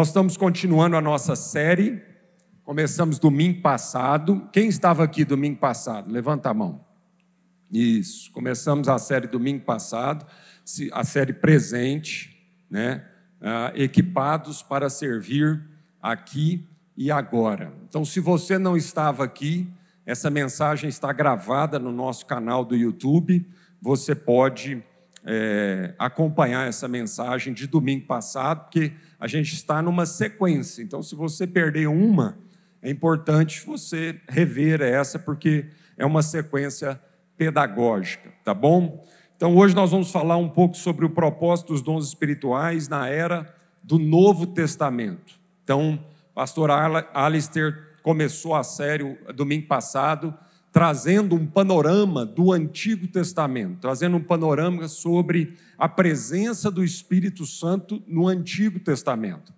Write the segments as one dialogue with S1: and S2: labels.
S1: Nós estamos continuando a nossa série. Começamos domingo passado. Quem estava aqui domingo passado? Levanta a mão. Isso. Começamos a série domingo passado, a série presente, né? Ah, equipados para servir aqui e agora. Então, se você não estava aqui, essa mensagem está gravada no nosso canal do YouTube. Você pode é, acompanhar essa mensagem de domingo passado, porque a gente está numa sequência. Então, se você perder uma, é importante você rever essa, porque é uma sequência pedagógica, tá bom? Então, hoje nós vamos falar um pouco sobre o propósito dos dons espirituais na era do Novo Testamento. Então, pastor Alistair começou a série domingo passado trazendo um panorama do Antigo Testamento, trazendo um panorama sobre a presença do Espírito Santo no Antigo Testamento.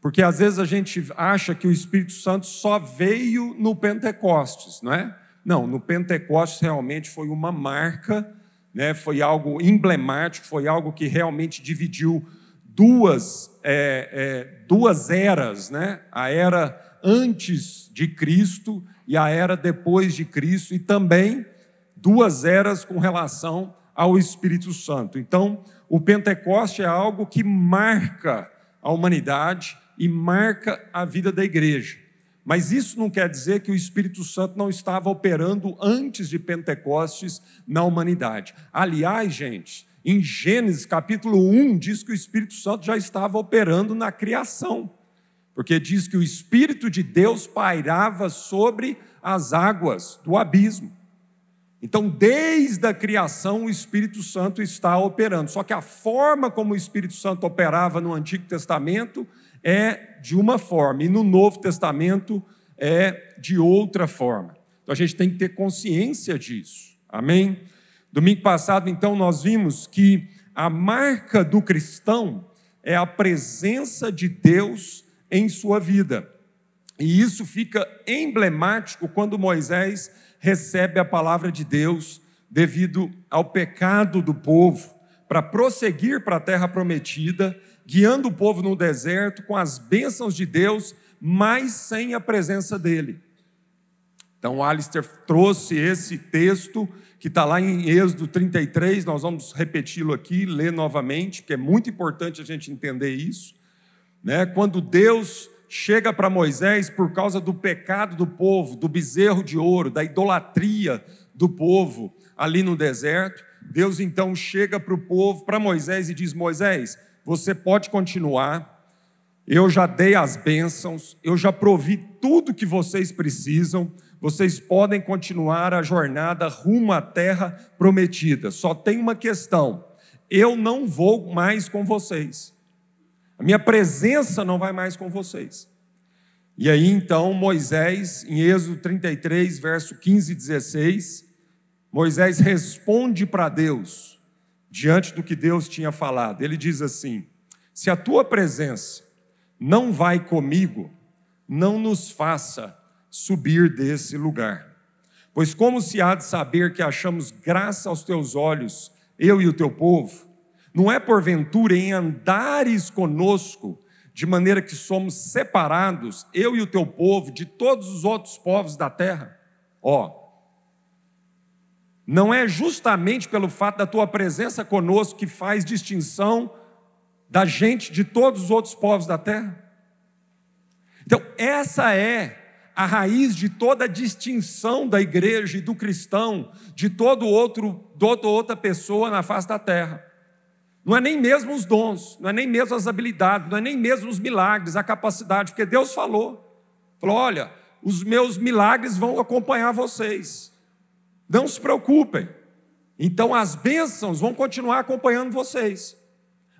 S1: Porque às vezes a gente acha que o Espírito Santo só veio no Pentecostes, não é? Não, no Pentecostes realmente foi uma marca, né? foi algo emblemático, foi algo que realmente dividiu duas, é, é, duas eras, né? a era antes de Cristo e a era depois de Cristo, e também duas eras com relação ao Espírito Santo. Então, o Pentecoste é algo que marca a humanidade e marca a vida da igreja. Mas isso não quer dizer que o Espírito Santo não estava operando antes de Pentecostes na humanidade. Aliás, gente, em Gênesis capítulo 1 diz que o Espírito Santo já estava operando na criação porque diz que o Espírito de Deus pairava sobre as águas do abismo. Então, desde a criação, o Espírito Santo está operando. Só que a forma como o Espírito Santo operava no Antigo Testamento é de uma forma, e no Novo Testamento é de outra forma. Então, a gente tem que ter consciência disso. Amém? Domingo passado, então, nós vimos que a marca do cristão é a presença de Deus em sua vida. E isso fica emblemático quando Moisés recebe a palavra de Deus devido ao pecado do povo, para prosseguir para a terra prometida, guiando o povo no deserto com as bênçãos de Deus, mas sem a presença dele. Então, Alistair trouxe esse texto que está lá em Êxodo 33, nós vamos repeti-lo aqui, ler novamente, porque é muito importante a gente entender isso né? Quando Deus chega para Moisés por causa do pecado do povo, do bezerro de ouro, da idolatria do povo ali no deserto, Deus então chega para o povo, para Moisés e diz: Moisés, você pode continuar, eu já dei as bênçãos, eu já provi tudo que vocês precisam, vocês podem continuar a jornada rumo à terra prometida. Só tem uma questão: eu não vou mais com vocês. A minha presença não vai mais com vocês. E aí então Moisés, em Êxodo 33, verso 15 e 16, Moisés responde para Deus, diante do que Deus tinha falado. Ele diz assim: Se a tua presença não vai comigo, não nos faça subir desse lugar. Pois como se há de saber que achamos graça aos teus olhos, eu e o teu povo? Não é porventura em andares conosco, de maneira que somos separados, eu e o teu povo, de todos os outros povos da terra? Ó, não é justamente pelo fato da tua presença conosco que faz distinção da gente de todos os outros povos da terra? Então, essa é a raiz de toda a distinção da igreja e do cristão, de todo outro, de toda outra pessoa na face da terra. Não é nem mesmo os dons, não é nem mesmo as habilidades, não é nem mesmo os milagres, a capacidade, porque Deus falou. Falou: olha, os meus milagres vão acompanhar vocês. Não se preocupem. Então as bênçãos vão continuar acompanhando vocês.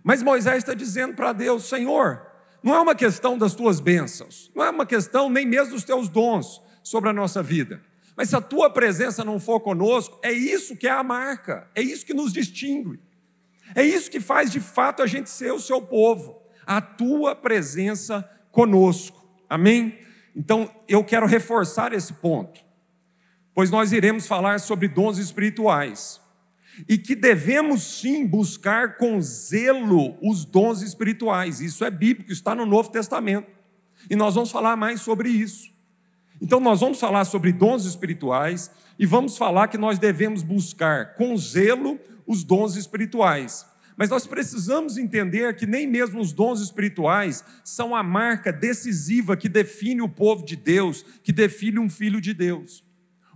S1: Mas Moisés está dizendo para Deus: Senhor, não é uma questão das tuas bênçãos, não é uma questão nem mesmo dos teus dons sobre a nossa vida. Mas se a tua presença não for conosco, é isso que é a marca, é isso que nos distingue. É isso que faz de fato a gente ser o seu povo, a tua presença conosco. Amém? Então eu quero reforçar esse ponto, pois nós iremos falar sobre dons espirituais. e que devemos sim buscar com zelo os dons espirituais. Isso é bíblico, está no Novo Testamento. E nós vamos falar mais sobre isso. Então, nós vamos falar sobre dons espirituais e vamos falar que nós devemos buscar com zelo os dons espirituais. Mas nós precisamos entender que nem mesmo os dons espirituais são a marca decisiva que define o povo de Deus, que define um filho de Deus.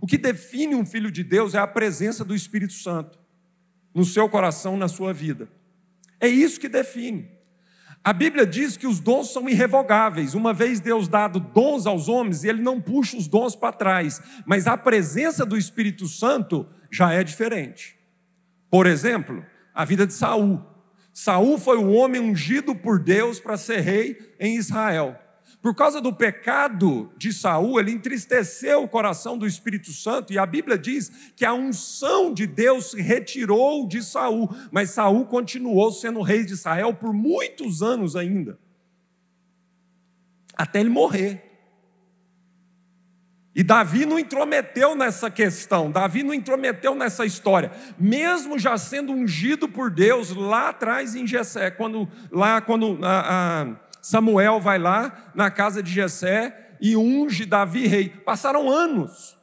S1: O que define um filho de Deus é a presença do Espírito Santo no seu coração, na sua vida. É isso que define. A Bíblia diz que os dons são irrevogáveis. Uma vez Deus dado dons aos homens, ele não puxa os dons para trás, mas a presença do Espírito Santo já é diferente. Por exemplo, a vida de Saul. Saul foi o homem ungido por Deus para ser rei em Israel. Por causa do pecado de Saul, ele entristeceu o coração do Espírito Santo, e a Bíblia diz que a unção de Deus se retirou de Saul, mas Saul continuou sendo rei de Israel por muitos anos ainda. Até ele morrer. E Davi não intrometeu nessa questão, Davi não intrometeu nessa história, mesmo já sendo ungido por Deus lá atrás em Jessé, quando lá quando a, a Samuel vai lá na casa de Jessé e unge Davi rei. Passaram anos.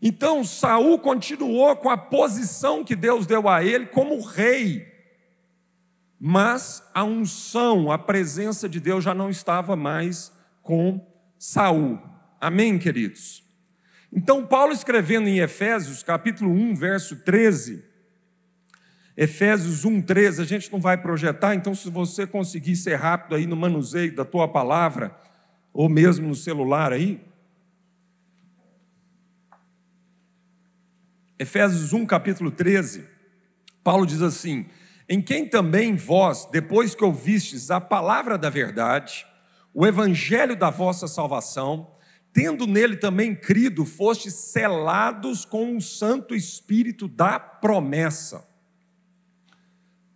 S1: Então Saul continuou com a posição que Deus deu a ele como rei. Mas a unção, a presença de Deus já não estava mais com Saul. Amém, queridos. Então Paulo escrevendo em Efésios, capítulo 1, verso 13, Efésios 1:13, a gente não vai projetar, então se você conseguir ser rápido aí no manuseio da tua palavra, ou mesmo no celular aí. Efésios 1, capítulo 13, Paulo diz assim: Em quem também vós, depois que ouvistes a palavra da verdade, o evangelho da vossa salvação, tendo nele também crido, fostes selados com o Santo Espírito da promessa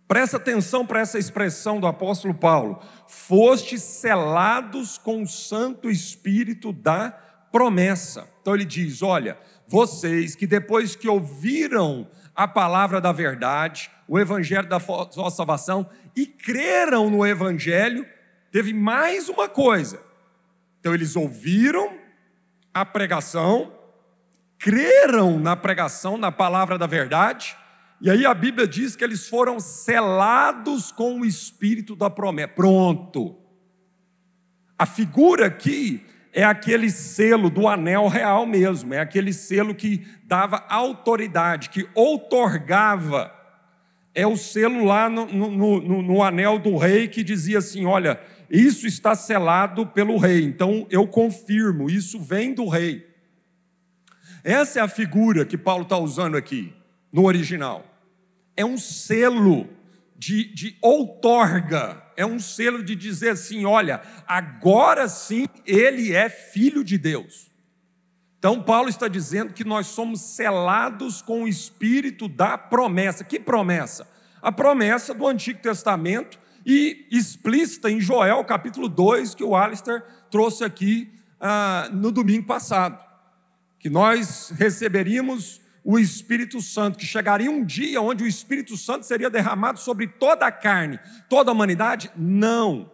S1: Presta atenção para essa expressão do apóstolo Paulo: foste selados com o Santo Espírito da promessa. Então ele diz: olha, vocês que depois que ouviram a palavra da verdade, o evangelho da sua salvação, e creram no evangelho, teve mais uma coisa. Então eles ouviram a pregação, creram na pregação, na palavra da verdade, e aí a Bíblia diz que eles foram selados com o espírito da promessa. Pronto. A figura aqui é aquele selo do anel real mesmo, é aquele selo que dava autoridade, que outorgava. É o selo lá no, no, no, no anel do rei que dizia assim: olha, isso está selado pelo rei, então eu confirmo, isso vem do rei. Essa é a figura que Paulo está usando aqui no original. É um selo de, de outorga, é um selo de dizer assim: olha, agora sim ele é filho de Deus. Então, Paulo está dizendo que nós somos selados com o espírito da promessa. Que promessa? A promessa do Antigo Testamento e explícita em Joel, capítulo 2, que o Alistair trouxe aqui ah, no domingo passado. Que nós receberíamos o Espírito Santo, que chegaria um dia onde o Espírito Santo seria derramado sobre toda a carne, toda a humanidade? Não.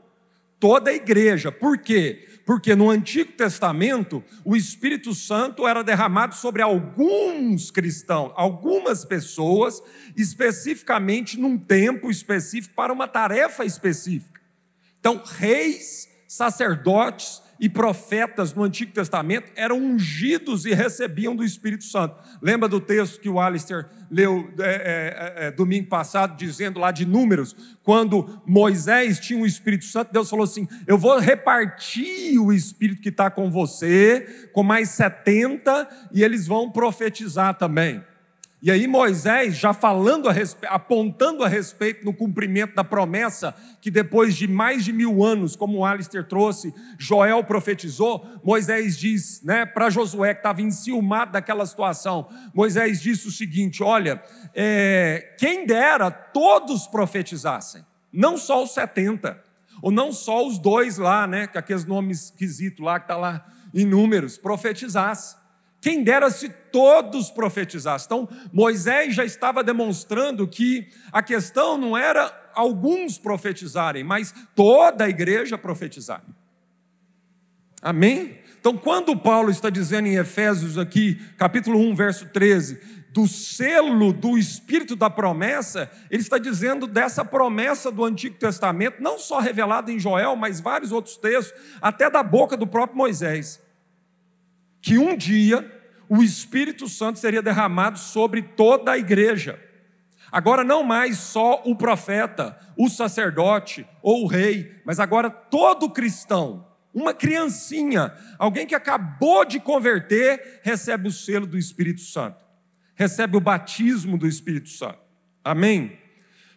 S1: Toda a igreja. Por quê? Porque no Antigo Testamento, o Espírito Santo era derramado sobre alguns cristãos, algumas pessoas, especificamente num tempo específico, para uma tarefa específica. Então, reis, sacerdotes, e profetas no Antigo Testamento eram ungidos e recebiam do Espírito Santo. Lembra do texto que o Alistair leu é, é, é, domingo passado, dizendo lá de Números, quando Moisés tinha o Espírito Santo, Deus falou assim: Eu vou repartir o Espírito que está com você, com mais 70, e eles vão profetizar também. E aí Moisés, já falando a respeito, apontando a respeito no cumprimento da promessa, que depois de mais de mil anos, como Alistair trouxe, Joel profetizou, Moisés diz né, para Josué, que estava enciumado daquela situação, Moisés disse o seguinte: olha, é, quem dera todos profetizassem, não só os 70, ou não só os dois lá, né, com aqueles nomes esquisitos lá, que está lá em números, profetizassem. Quem dera se todos profetizassem. Então, Moisés já estava demonstrando que a questão não era alguns profetizarem, mas toda a igreja profetizar. Amém? Então, quando Paulo está dizendo em Efésios aqui, capítulo 1, verso 13, do selo do Espírito da promessa, ele está dizendo dessa promessa do Antigo Testamento, não só revelada em Joel, mas vários outros textos, até da boca do próprio Moisés. Que um dia o Espírito Santo seria derramado sobre toda a igreja. Agora, não mais só o profeta, o sacerdote ou o rei, mas agora todo cristão uma criancinha, alguém que acabou de converter, recebe o selo do Espírito Santo, recebe o batismo do Espírito Santo. Amém?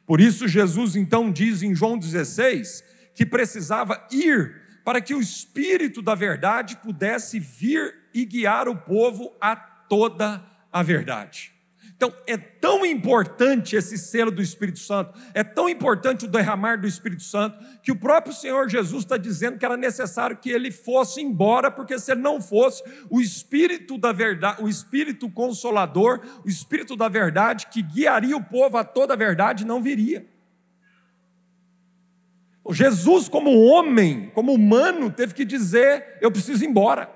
S1: Por isso, Jesus então diz em João 16 que precisava ir para que o Espírito da verdade pudesse vir e guiar o povo a toda a verdade. Então, é tão importante esse selo do Espírito Santo, é tão importante o derramar do Espírito Santo, que o próprio Senhor Jesus está dizendo que era necessário que ele fosse embora, porque se ele não fosse, o Espírito da verdade, o Espírito consolador, o Espírito da verdade, que guiaria o povo a toda a verdade, não viria. Jesus, como homem, como humano, teve que dizer: Eu preciso ir embora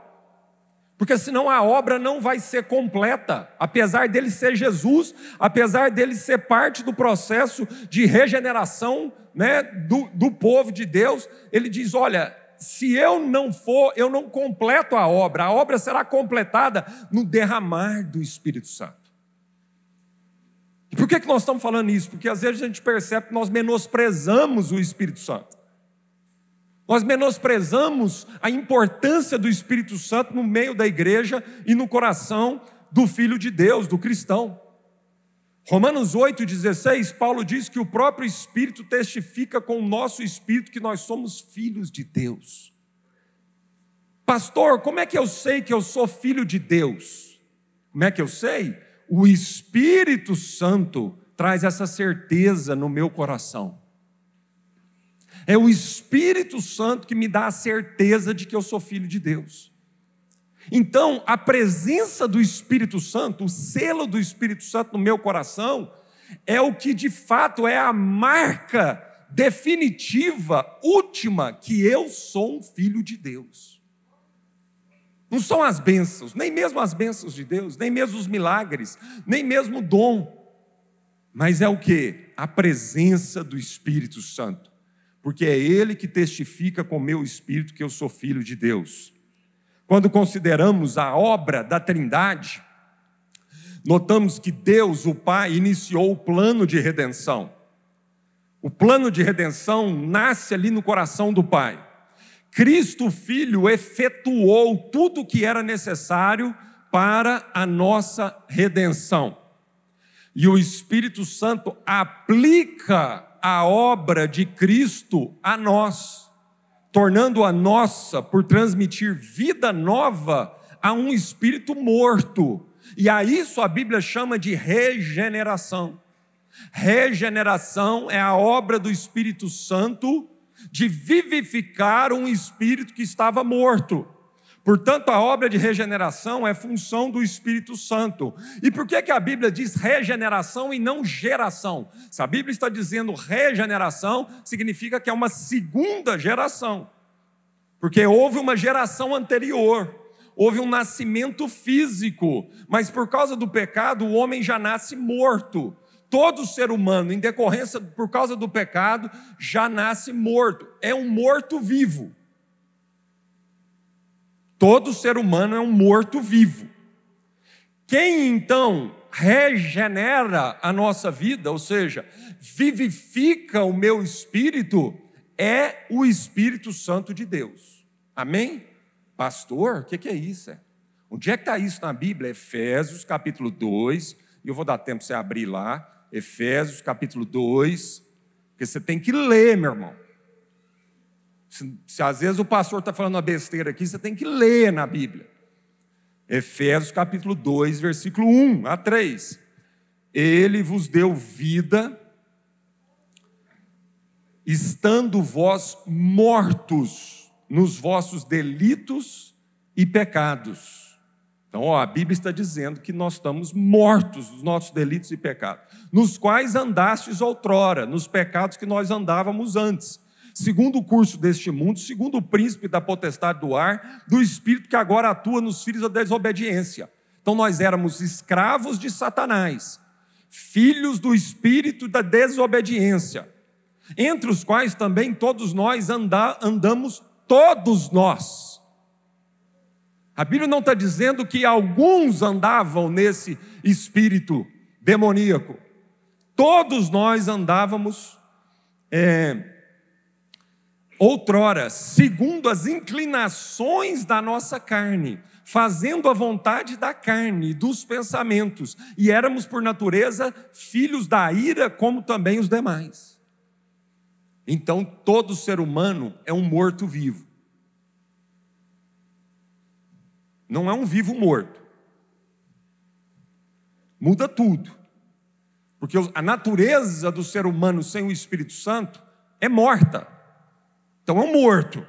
S1: porque senão a obra não vai ser completa, apesar dele ser Jesus, apesar dele ser parte do processo de regeneração né, do, do povo de Deus, ele diz: olha, se eu não for, eu não completo a obra, a obra será completada no derramar do Espírito Santo. E por que, que nós estamos falando isso? Porque às vezes a gente percebe que nós menosprezamos o Espírito Santo. Nós menosprezamos a importância do Espírito Santo no meio da igreja e no coração do Filho de Deus, do cristão. Romanos 8,16, Paulo diz que o próprio Espírito testifica com o nosso espírito que nós somos filhos de Deus. Pastor, como é que eu sei que eu sou filho de Deus? Como é que eu sei? O Espírito Santo traz essa certeza no meu coração. É o Espírito Santo que me dá a certeza de que eu sou filho de Deus. Então, a presença do Espírito Santo, o selo do Espírito Santo no meu coração, é o que de fato é a marca definitiva, última, que eu sou um filho de Deus. Não são as bênçãos, nem mesmo as bênçãos de Deus, nem mesmo os milagres, nem mesmo o dom, mas é o que? A presença do Espírito Santo porque é Ele que testifica com meu espírito que eu sou filho de Deus. Quando consideramos a obra da Trindade, notamos que Deus, o Pai, iniciou o plano de redenção. O plano de redenção nasce ali no coração do Pai. Cristo, Filho, efetuou tudo o que era necessário para a nossa redenção. E o Espírito Santo aplica a obra de Cristo a nós, tornando a nossa por transmitir vida nova a um espírito morto. E a isso a Bíblia chama de regeneração. Regeneração é a obra do Espírito Santo de vivificar um espírito que estava morto. Portanto, a obra de regeneração é função do Espírito Santo. E por que, que a Bíblia diz regeneração e não geração? Se a Bíblia está dizendo regeneração, significa que é uma segunda geração. Porque houve uma geração anterior, houve um nascimento físico, mas por causa do pecado o homem já nasce morto. Todo ser humano, em decorrência por causa do pecado, já nasce morto. É um morto vivo. Todo ser humano é um morto-vivo. Quem então regenera a nossa vida, ou seja, vivifica o meu espírito, é o Espírito Santo de Deus. Amém? Pastor, o que é isso? Onde é que está isso na Bíblia? Efésios capítulo 2, e eu vou dar tempo para você abrir lá. Efésios capítulo 2, porque você tem que ler, meu irmão. Se, se às vezes o pastor está falando uma besteira aqui, você tem que ler na Bíblia. Efésios capítulo 2, versículo 1 a 3. Ele vos deu vida, estando vós mortos nos vossos delitos e pecados. Então, ó, a Bíblia está dizendo que nós estamos mortos dos nossos delitos e pecados, nos quais andastes outrora, nos pecados que nós andávamos antes, segundo o curso deste mundo, segundo o príncipe da potestade do ar, do espírito que agora atua nos filhos da desobediência. Então, nós éramos escravos de Satanás, filhos do espírito da desobediência, entre os quais também todos nós anda, andamos, todos nós a Bíblia não está dizendo que alguns andavam nesse espírito demoníaco. Todos nós andávamos é, outrora, segundo as inclinações da nossa carne, fazendo a vontade da carne, dos pensamentos, e éramos por natureza filhos da ira, como também os demais. Então, todo ser humano é um morto-vivo. não é um vivo morto. Muda tudo. Porque a natureza do ser humano sem o Espírito Santo é morta. Então é um morto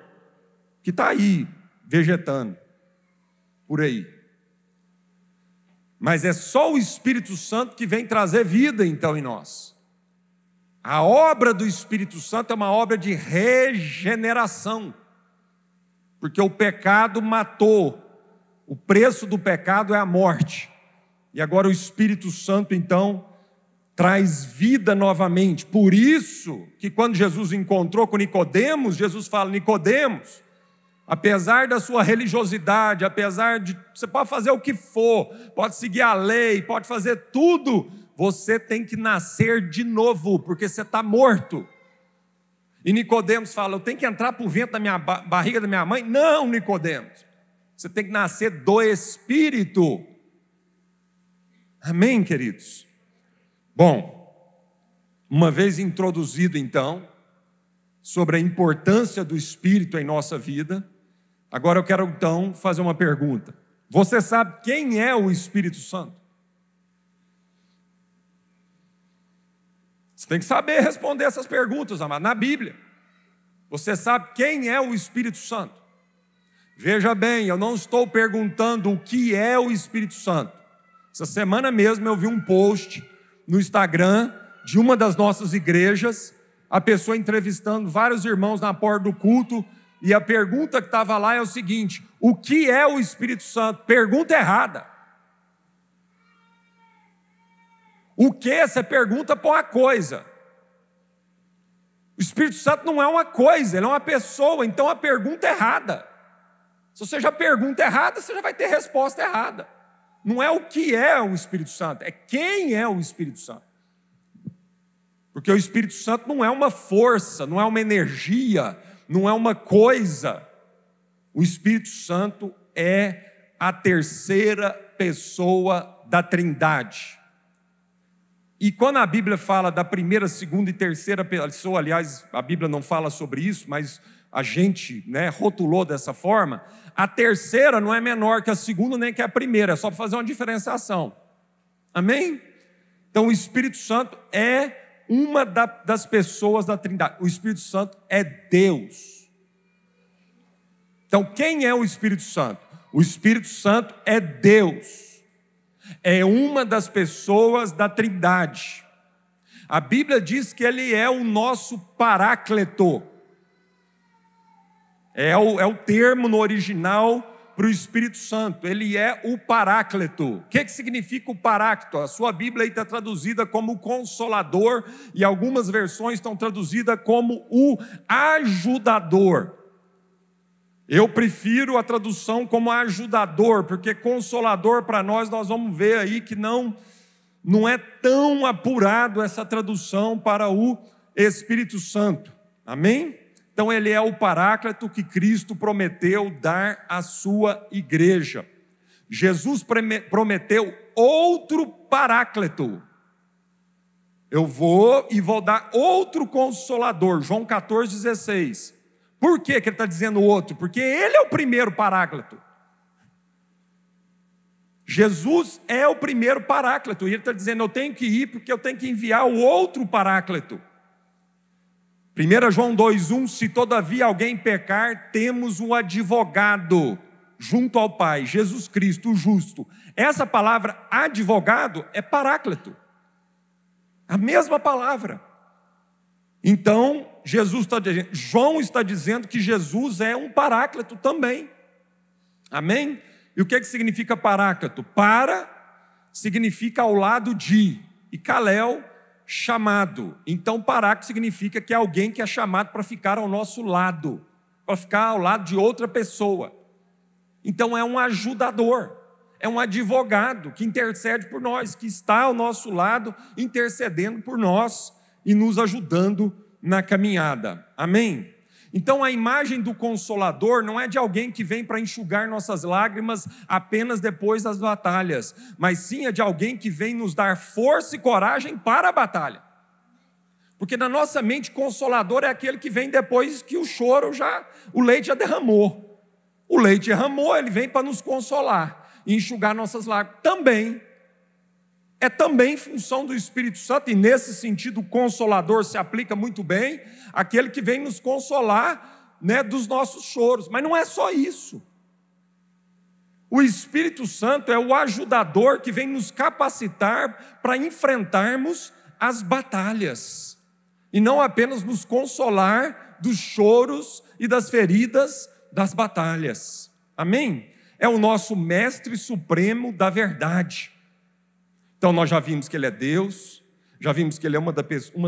S1: que está aí, vegetando, por aí. Mas é só o Espírito Santo que vem trazer vida então em nós. A obra do Espírito Santo é uma obra de regeneração, porque o pecado matou o preço do pecado é a morte. E agora o Espírito Santo, então, traz vida novamente. Por isso que quando Jesus encontrou com Nicodemos, Jesus fala: Nicodemos, apesar da sua religiosidade, apesar de você pode fazer o que for, pode seguir a lei, pode fazer tudo, você tem que nascer de novo, porque você está morto. E Nicodemos fala: Eu tenho que entrar por vento da minha barriga da minha mãe? Não, Nicodemos. Você tem que nascer do Espírito. Amém, queridos? Bom, uma vez introduzido então, sobre a importância do Espírito em nossa vida, agora eu quero então fazer uma pergunta. Você sabe quem é o Espírito Santo? Você tem que saber responder essas perguntas, amado, na Bíblia. Você sabe quem é o Espírito Santo? Veja bem, eu não estou perguntando o que é o Espírito Santo. Essa semana mesmo eu vi um post no Instagram de uma das nossas igrejas, a pessoa entrevistando vários irmãos na porta do culto, e a pergunta que estava lá é o seguinte: o que é o Espírito Santo? Pergunta errada. O que? Você pergunta para uma coisa. O Espírito Santo não é uma coisa, ele é uma pessoa, então a pergunta é errada. Se você já pergunta errada, você já vai ter resposta errada. Não é o que é o Espírito Santo, é quem é o Espírito Santo. Porque o Espírito Santo não é uma força, não é uma energia, não é uma coisa. O Espírito Santo é a terceira pessoa da Trindade. E quando a Bíblia fala da primeira, segunda e terceira pessoa, aliás, a Bíblia não fala sobre isso, mas a gente né, rotulou dessa forma, a terceira não é menor que a segunda nem que a primeira, é só para fazer uma diferenciação. Amém? Então o Espírito Santo é uma das pessoas da Trindade. O Espírito Santo é Deus. Então quem é o Espírito Santo? O Espírito Santo é Deus. É uma das pessoas da Trindade. A Bíblia diz que ele é o nosso paráclito. É o, é o termo no original para o Espírito Santo, ele é o Paráclito. O que, que significa o Paráclito? A sua Bíblia está traduzida como Consolador, e algumas versões estão traduzidas como o Ajudador. Eu prefiro a tradução como ajudador, porque consolador para nós, nós vamos ver aí que não, não é tão apurado essa tradução para o Espírito Santo. Amém? Então, ele é o paráclito que Cristo prometeu dar à sua igreja. Jesus prometeu outro paráclito. Eu vou e vou dar outro consolador. João 14, 16. Por que, que ele está dizendo outro? Porque ele é o primeiro paráclito. Jesus é o primeiro paráclito. E ele está dizendo: eu tenho que ir porque eu tenho que enviar o outro paráclito. 1 João 2,1: Se todavia alguém pecar, temos um advogado junto ao Pai, Jesus Cristo, o justo. Essa palavra advogado é paráclito. A mesma palavra. Então, Jesus está dizendo, João está dizendo que Jesus é um paráclito também. Amém? E o que, que significa paráclito? Para significa ao lado de, e Kalel, chamado. Então, paráclito significa que é alguém que é chamado para ficar ao nosso lado, para ficar ao lado de outra pessoa. Então, é um ajudador, é um advogado que intercede por nós, que está ao nosso lado, intercedendo por nós e nos ajudando na caminhada. Amém? Então a imagem do consolador não é de alguém que vem para enxugar nossas lágrimas apenas depois das batalhas, mas sim é de alguém que vem nos dar força e coragem para a batalha. Porque na nossa mente, consolador é aquele que vem depois que o choro já, o leite já derramou. O leite derramou, ele vem para nos consolar e enxugar nossas lágrimas. Também é também função do Espírito Santo, e nesse sentido o consolador se aplica muito bem, aquele que vem nos consolar né, dos nossos choros. Mas não é só isso. O Espírito Santo é o ajudador que vem nos capacitar para enfrentarmos as batalhas, e não apenas nos consolar dos choros e das feridas das batalhas. Amém? É o nosso mestre supremo da verdade. Então nós já vimos que Ele é Deus, já vimos que Ele é uma,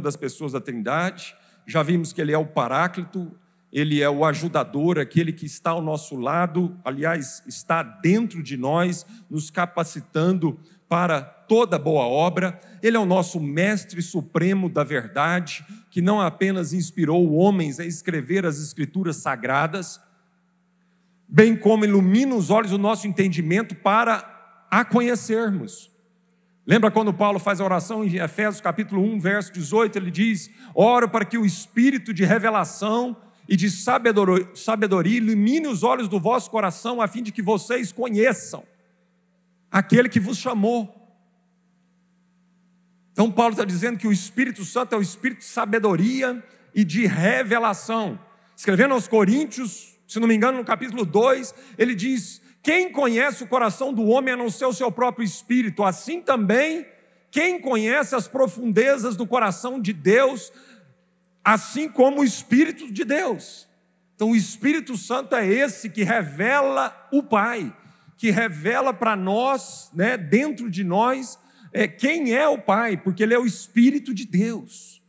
S1: das pessoas da Trindade, já vimos que Ele é o Paráclito, Ele é o ajudador, aquele que está ao nosso lado, aliás, está dentro de nós, nos capacitando para toda boa obra. Ele é o nosso mestre supremo da verdade, que não apenas inspirou homens a escrever as escrituras sagradas, bem como ilumina os olhos do nosso entendimento para a conhecermos. Lembra quando Paulo faz a oração em Efésios capítulo 1, verso 18, ele diz: Oro para que o espírito de revelação e de sabedoria, ilumine os olhos do vosso coração, a fim de que vocês conheçam aquele que vos chamou. Então, Paulo está dizendo que o Espírito Santo é o espírito de sabedoria e de revelação. Escrevendo aos Coríntios, se não me engano, no capítulo 2, ele diz quem conhece o coração do homem a não ser o seu próprio espírito? Assim também, quem conhece as profundezas do coração de Deus, assim como o Espírito de Deus? Então, o Espírito Santo é esse que revela o Pai, que revela para nós, né, dentro de nós, é, quem é o Pai, porque Ele é o Espírito de Deus.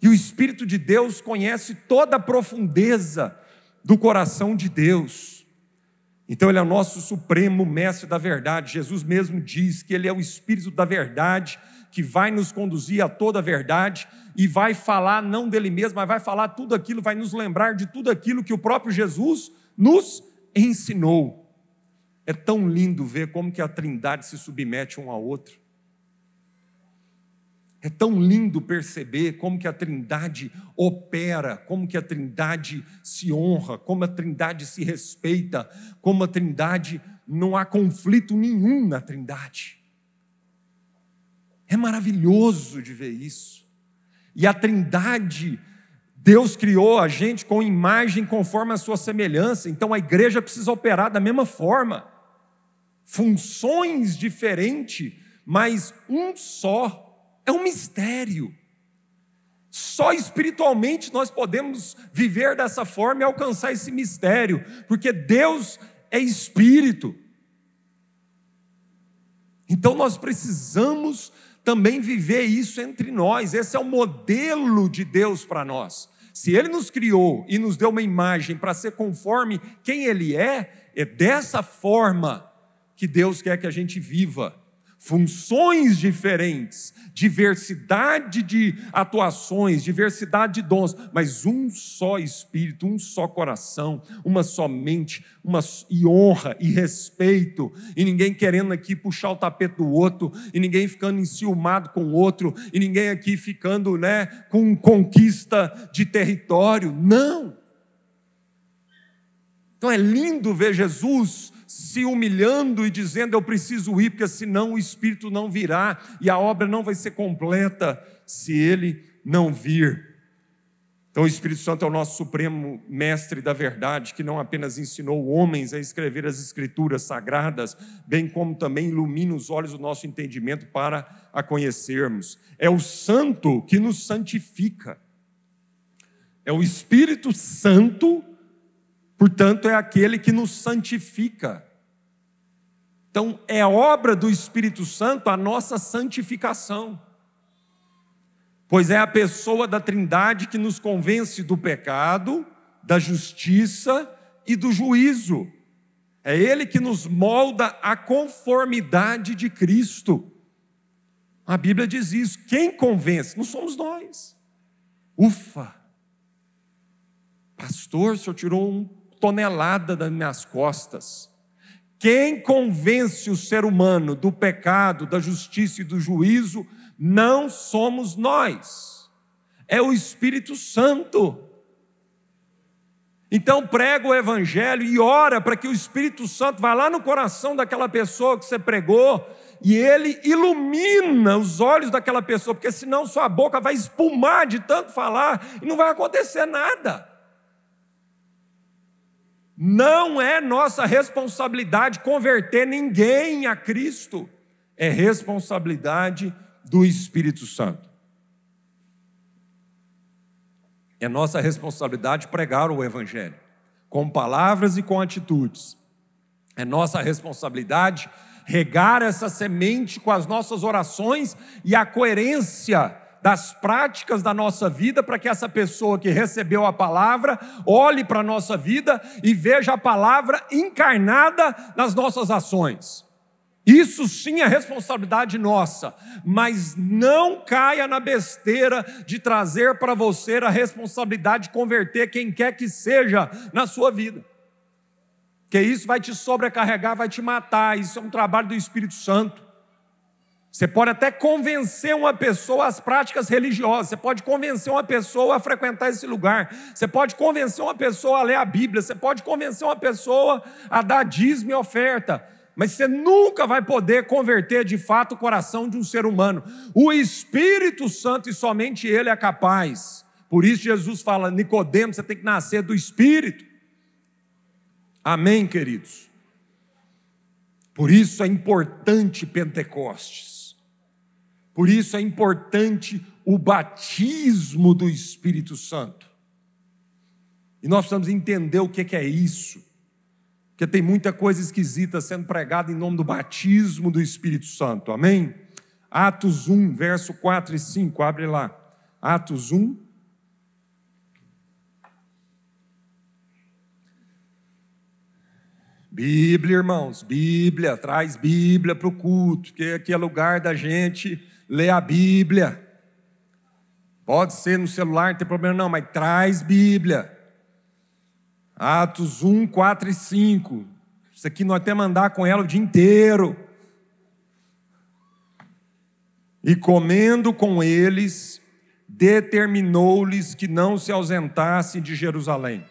S1: E o Espírito de Deus conhece toda a profundeza do coração de Deus. Então, Ele é o nosso supremo mestre da verdade. Jesus mesmo diz que Ele é o Espírito da verdade, que vai nos conduzir a toda a verdade e vai falar não dele mesmo, mas vai falar tudo aquilo, vai nos lembrar de tudo aquilo que o próprio Jesus nos ensinou. É tão lindo ver como que a Trindade se submete um ao outro. É tão lindo perceber como que a Trindade opera, como que a Trindade se honra, como a Trindade se respeita, como a Trindade não há conflito nenhum na Trindade. É maravilhoso de ver isso. E a Trindade, Deus criou a gente com imagem conforme a sua semelhança, então a igreja precisa operar da mesma forma. Funções diferentes, mas um só é um mistério. Só espiritualmente nós podemos viver dessa forma e alcançar esse mistério, porque Deus é espírito. Então nós precisamos também viver isso entre nós. Esse é o modelo de Deus para nós. Se Ele nos criou e nos deu uma imagem para ser conforme quem Ele é, é dessa forma que Deus quer que a gente viva funções diferentes, diversidade de atuações, diversidade de dons, mas um só espírito, um só coração, uma só mente, uma e honra e respeito, e ninguém querendo aqui puxar o tapete do outro, e ninguém ficando enciumado com o outro, e ninguém aqui ficando, né, com conquista de território. Não. Então é lindo ver Jesus se humilhando e dizendo: Eu preciso ir, porque senão o Espírito não virá e a obra não vai ser completa se ele não vir. Então, o Espírito Santo é o nosso supremo mestre da verdade, que não apenas ensinou homens a escrever as escrituras sagradas, bem como também ilumina os olhos do nosso entendimento para a conhecermos. É o Santo que nos santifica. É o Espírito Santo, portanto, é aquele que nos santifica. Então, é obra do Espírito Santo a nossa santificação pois é a pessoa da Trindade que nos convence do pecado, da justiça e do juízo. É Ele que nos molda a conformidade de Cristo. A Bíblia diz isso. Quem convence? Não somos nós. Ufa! Pastor, o senhor tirou uma tonelada das minhas costas. Quem convence o ser humano do pecado, da justiça e do juízo não somos nós, é o Espírito Santo. Então prega o Evangelho e ora para que o Espírito Santo vá lá no coração daquela pessoa que você pregou e ele ilumina os olhos daquela pessoa, porque senão sua boca vai espumar de tanto falar e não vai acontecer nada. Não é nossa responsabilidade converter ninguém a Cristo, é responsabilidade do Espírito Santo. É nossa responsabilidade pregar o Evangelho, com palavras e com atitudes. É nossa responsabilidade regar essa semente com as nossas orações e a coerência das práticas da nossa vida para que essa pessoa que recebeu a palavra olhe para a nossa vida e veja a palavra encarnada nas nossas ações. Isso sim é responsabilidade nossa, mas não caia na besteira de trazer para você a responsabilidade de converter quem quer que seja na sua vida. Que isso vai te sobrecarregar, vai te matar. Isso é um trabalho do Espírito Santo. Você pode até convencer uma pessoa às práticas religiosas, você pode convencer uma pessoa a frequentar esse lugar, você pode convencer uma pessoa a ler a Bíblia, você pode convencer uma pessoa a dar dízimo e oferta, mas você nunca vai poder converter de fato o coração de um ser humano. O Espírito Santo e somente Ele é capaz. Por isso Jesus fala, Nicodemo, você tem que nascer do Espírito. Amém, queridos. Por isso é importante Pentecostes. Por isso é importante o batismo do Espírito Santo. E nós precisamos entender o que é isso. Porque tem muita coisa esquisita sendo pregada em nome do batismo do Espírito Santo. Amém? Atos 1, verso 4 e 5, abre lá. Atos 1. Bíblia, irmãos, Bíblia, traz Bíblia para o culto, que aqui é lugar da gente ler a Bíblia. Pode ser no celular, não tem problema não, mas traz Bíblia. Atos 1, 4 e 5. Isso aqui nós temos que andar com ela o dia inteiro. E comendo com eles, determinou-lhes que não se ausentassem de Jerusalém.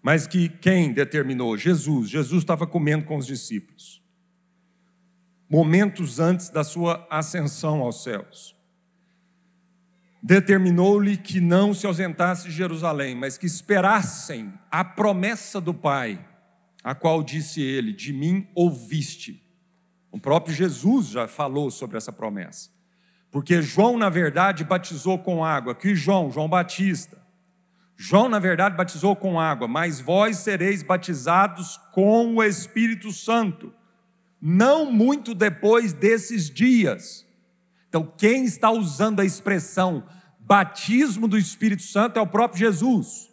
S1: Mas que quem determinou? Jesus. Jesus estava comendo com os discípulos. Momentos antes da sua ascensão aos céus determinou-lhe que não se ausentasse de Jerusalém, mas que esperassem a promessa do Pai, a qual disse ele: De mim ouviste. O próprio Jesus já falou sobre essa promessa. Porque João, na verdade, batizou com água. Que João? João Batista. João, na verdade, batizou com água, mas vós sereis batizados com o Espírito Santo, não muito depois desses dias. Então, quem está usando a expressão batismo do Espírito Santo é o próprio Jesus.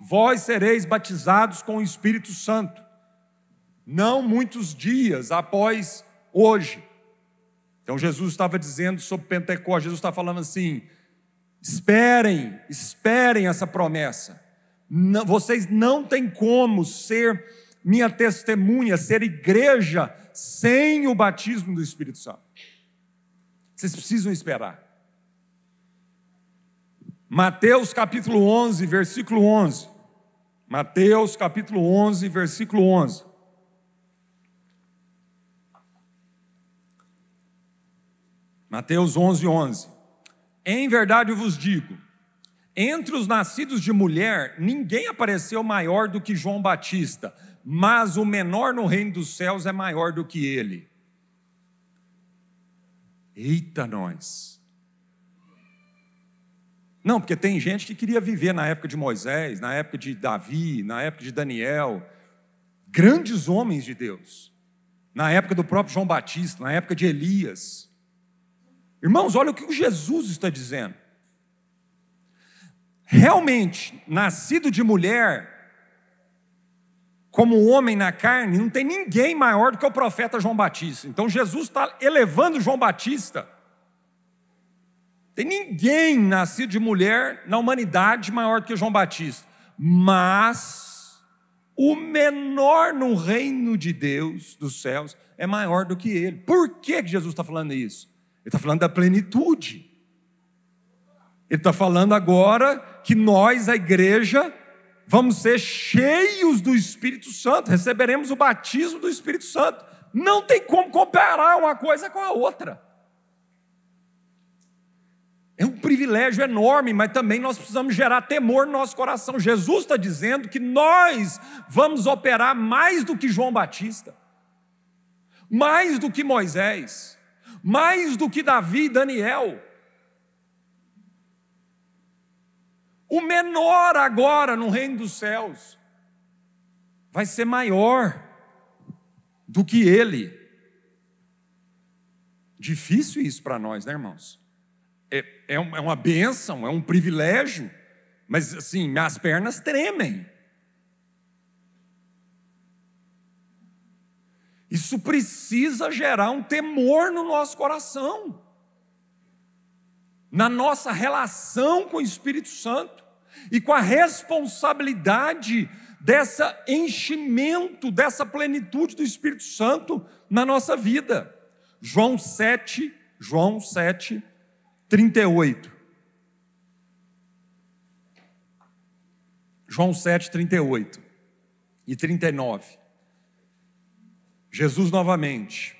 S1: Vós sereis batizados com o Espírito Santo, não muitos dias após hoje. Então, Jesus estava dizendo sobre Pentecostes, Jesus está falando assim: esperem, esperem essa promessa. Não, vocês não têm como ser minha testemunha, ser igreja, sem o batismo do Espírito Santo. Vocês precisam esperar. Mateus capítulo 11, versículo 11. Mateus capítulo 11, versículo 11. Mateus 11, 11. Em verdade vos digo Entre os nascidos de mulher, ninguém apareceu maior do que João Batista, mas o menor no reino dos céus é maior do que ele. Eita, nós! Não, porque tem gente que queria viver na época de Moisés, na época de Davi, na época de Daniel, grandes homens de Deus, na época do próprio João Batista, na época de Elias. Irmãos, olha o que Jesus está dizendo. Realmente, nascido de mulher, como homem na carne, não tem ninguém maior do que o profeta João Batista. Então Jesus está elevando João Batista. Tem ninguém nascido de mulher na humanidade maior do que João Batista. Mas o menor no reino de Deus, dos céus, é maior do que ele. Por que Jesus está falando isso? Ele está falando da plenitude. Ele está falando agora que nós, a igreja, vamos ser cheios do Espírito Santo, receberemos o batismo do Espírito Santo. Não tem como comparar uma coisa com a outra. É um privilégio enorme, mas também nós precisamos gerar temor no nosso coração. Jesus está dizendo que nós vamos operar mais do que João Batista, mais do que Moisés, mais do que Davi e Daniel. O menor agora no reino dos céus vai ser maior do que ele. Difícil isso para nós, né, irmãos? É, é, é uma bênção, é um privilégio, mas assim, minhas pernas tremem. Isso precisa gerar um temor no nosso coração, na nossa relação com o Espírito Santo e com a responsabilidade dessa enchimento, dessa plenitude do Espírito Santo na nossa vida. João 7, João 7, 38. João 7, 38 e 39. Jesus novamente.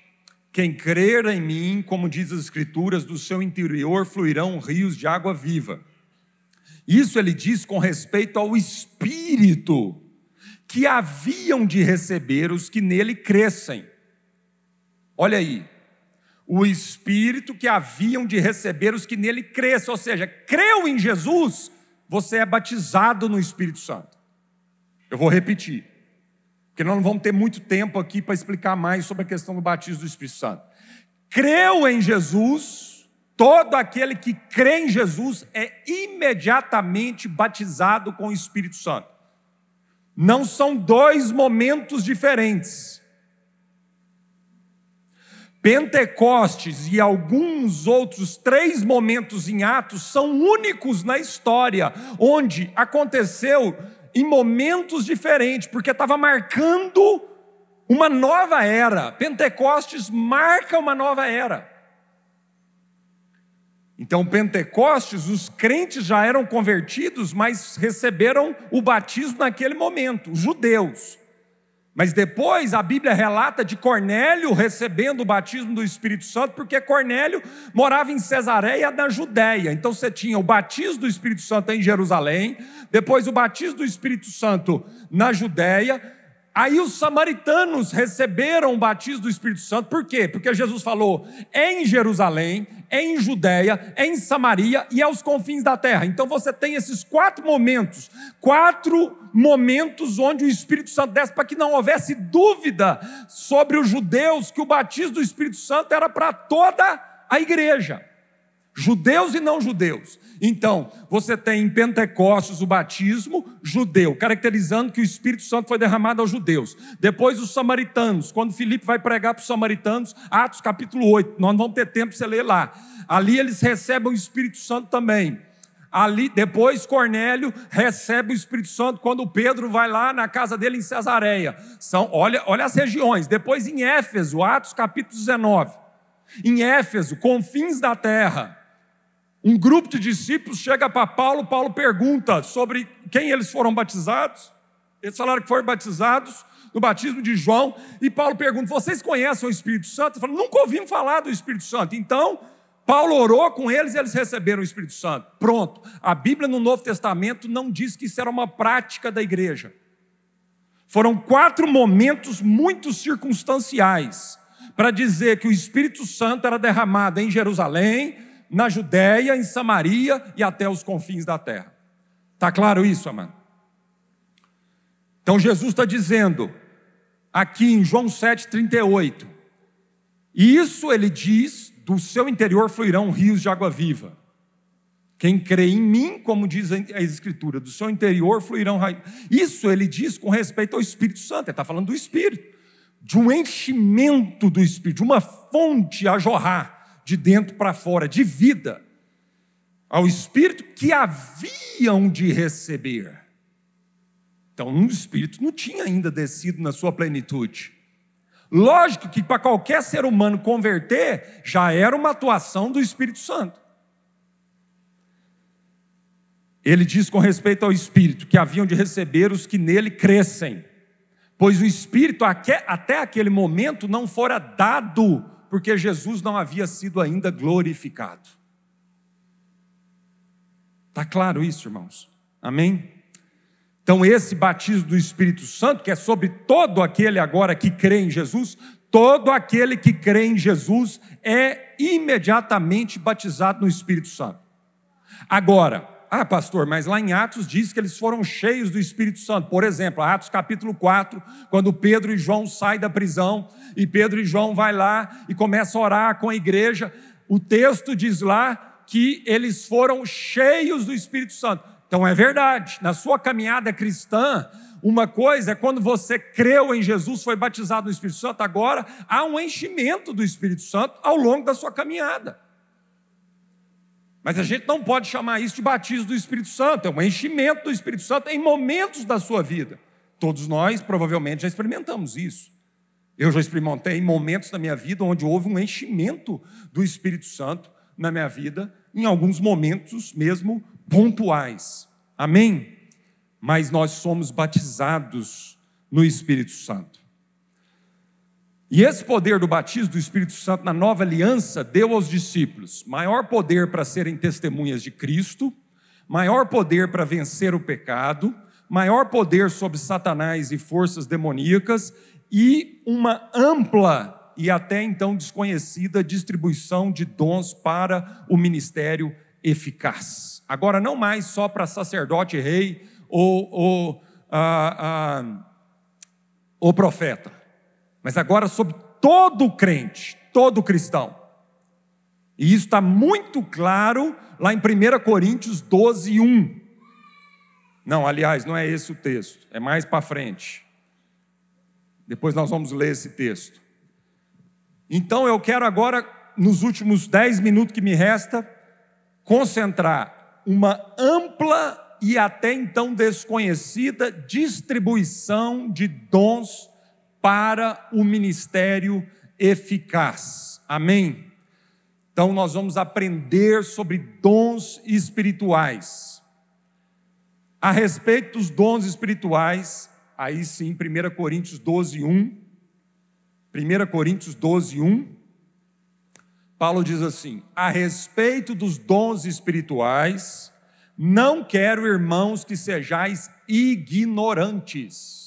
S1: Quem crer em mim, como diz as Escrituras, do seu interior fluirão rios de água viva. Isso ele diz com respeito ao Espírito que haviam de receber os que nele crescem. Olha aí, o Espírito que haviam de receber os que nele crescem, ou seja, creu em Jesus, você é batizado no Espírito Santo. Eu vou repetir, porque nós não vamos ter muito tempo aqui para explicar mais sobre a questão do batismo do Espírito Santo. Creu em Jesus, Todo aquele que crê em Jesus é imediatamente batizado com o Espírito Santo. Não são dois momentos diferentes. Pentecostes e alguns outros três momentos em Atos são únicos na história, onde aconteceu em momentos diferentes, porque estava marcando uma nova era. Pentecostes marca uma nova era. Então, Pentecostes, os crentes já eram convertidos, mas receberam o batismo naquele momento, os judeus. Mas depois a Bíblia relata de Cornélio recebendo o batismo do Espírito Santo, porque Cornélio morava em Cesareia, na Judéia. Então você tinha o batismo do Espírito Santo em Jerusalém, depois o batismo do Espírito Santo na Judéia, Aí os samaritanos receberam o batismo do Espírito Santo, por quê? Porque Jesus falou: é em Jerusalém, é em Judéia, é em Samaria e aos confins da terra. Então você tem esses quatro momentos, quatro momentos onde o Espírito Santo desce para que não houvesse dúvida sobre os judeus que o batismo do Espírito Santo era para toda a igreja judeus e não judeus. Então, você tem em Pentecostes o batismo judeu, caracterizando que o Espírito Santo foi derramado aos judeus. Depois os samaritanos, quando Filipe vai pregar para os samaritanos, Atos capítulo 8, nós não vamos ter tempo para você ler lá. Ali eles recebem o Espírito Santo também. Ali, depois Cornélio recebe o Espírito Santo quando Pedro vai lá na casa dele em Cesareia. São, olha, olha as regiões. Depois em Éfeso, Atos capítulo 19. Em Éfeso, confins da terra. Um grupo de discípulos chega para Paulo, Paulo pergunta sobre quem eles foram batizados. Eles falaram que foram batizados no batismo de João, e Paulo pergunta: vocês conhecem o Espírito Santo? Ele fala, nunca ouvimos falar do Espírito Santo. Então, Paulo orou com eles e eles receberam o Espírito Santo. Pronto. A Bíblia no Novo Testamento não diz que isso era uma prática da igreja. Foram quatro momentos muito circunstanciais para dizer que o Espírito Santo era derramado em Jerusalém, na Judéia, em Samaria e até os confins da terra. Está claro isso, amado? Então Jesus está dizendo, aqui em João 7,38, e isso ele diz: do seu interior fluirão rios de água viva. Quem crê em mim, como diz a Escritura, do seu interior fluirão raios. Isso ele diz com respeito ao Espírito Santo, ele está falando do Espírito, de um enchimento do Espírito, de uma fonte a jorrar de dentro para fora, de vida, ao Espírito que haviam de receber. Então, o Espírito não tinha ainda descido na sua plenitude. Lógico que para qualquer ser humano converter, já era uma atuação do Espírito Santo. Ele diz com respeito ao Espírito que haviam de receber os que nele crescem, pois o Espírito até aquele momento não fora dado, porque Jesus não havia sido ainda glorificado. Está claro isso, irmãos? Amém? Então, esse batismo do Espírito Santo, que é sobre todo aquele agora que crê em Jesus, todo aquele que crê em Jesus é imediatamente batizado no Espírito Santo. Agora, ah, pastor, mas lá em Atos diz que eles foram cheios do Espírito Santo. Por exemplo, Atos capítulo 4, quando Pedro e João saem da prisão e Pedro e João vai lá e começa a orar com a igreja, o texto diz lá que eles foram cheios do Espírito Santo. Então é verdade, na sua caminhada cristã, uma coisa é quando você creu em Jesus, foi batizado no Espírito Santo, agora há um enchimento do Espírito Santo ao longo da sua caminhada. Mas a gente não pode chamar isso de batismo do Espírito Santo, é um enchimento do Espírito Santo em momentos da sua vida. Todos nós provavelmente já experimentamos isso. Eu já experimentei momentos na minha vida onde houve um enchimento do Espírito Santo na minha vida, em alguns momentos mesmo pontuais. Amém? Mas nós somos batizados no Espírito Santo. E esse poder do batismo do Espírito Santo na nova aliança deu aos discípulos maior poder para serem testemunhas de Cristo, maior poder para vencer o pecado, maior poder sobre Satanás e forças demoníacas e uma ampla e até então desconhecida distribuição de dons para o ministério eficaz. Agora, não mais só para sacerdote, rei ou, ou, ah, ah, ou profeta mas agora sobre todo crente, todo cristão. E isso está muito claro lá em 1 Coríntios 12, 1. Não, aliás, não é esse o texto, é mais para frente. Depois nós vamos ler esse texto. Então eu quero agora, nos últimos dez minutos que me resta, concentrar uma ampla e até então desconhecida distribuição de dons para o ministério eficaz. Amém? Então, nós vamos aprender sobre dons espirituais. A respeito dos dons espirituais, aí sim, 1 Coríntios 12, 1. 1 Coríntios 12, 1. Paulo diz assim: a respeito dos dons espirituais, não quero, irmãos, que sejais ignorantes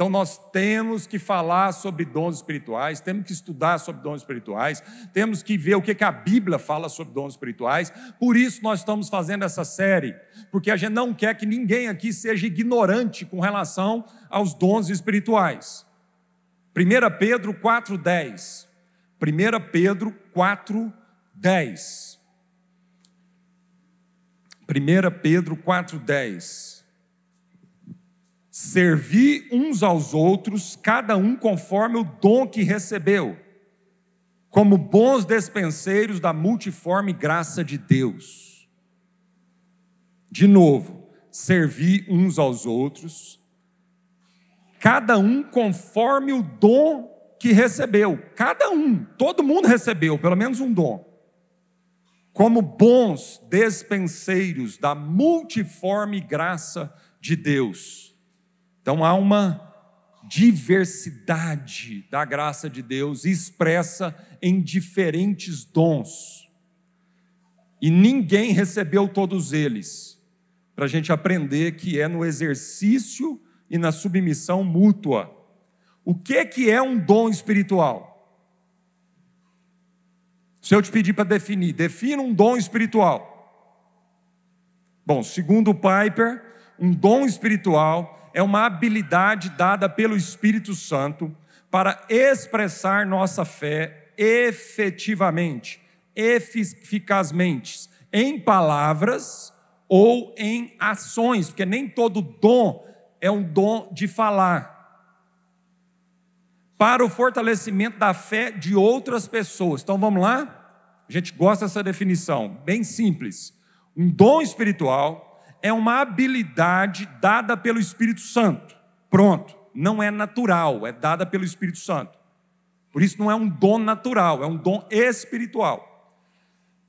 S1: então nós temos que falar sobre dons espirituais, temos que estudar sobre dons espirituais, temos que ver o que, a Bíblia fala sobre dons espirituais. Por isso nós estamos fazendo essa série, porque a gente não quer que ninguém aqui seja ignorante com relação aos dons espirituais. 1 Pedro 4,10. 1 Pedro 4,10. 1 Pedro 4,10. Servi uns aos outros, cada um conforme o dom que recebeu, como bons despenseiros da multiforme graça de Deus. De novo, servi uns aos outros, cada um conforme o dom que recebeu. Cada um, todo mundo recebeu pelo menos um dom. Como bons despenseiros da multiforme graça de Deus. Então há uma diversidade da graça de Deus expressa em diferentes dons. E ninguém recebeu todos eles, para a gente aprender que é no exercício e na submissão mútua. O que, que é um dom espiritual? Se eu te pedir para definir, defina um dom espiritual. Bom, segundo Piper, um dom espiritual é uma habilidade dada pelo Espírito Santo para expressar nossa fé efetivamente, eficazmente, em palavras ou em ações, porque nem todo dom é um dom de falar. Para o fortalecimento da fé de outras pessoas. Então vamos lá? A gente gosta dessa definição, bem simples. Um dom espiritual é uma habilidade dada pelo Espírito Santo. Pronto. Não é natural, é dada pelo Espírito Santo. Por isso não é um dom natural, é um dom espiritual.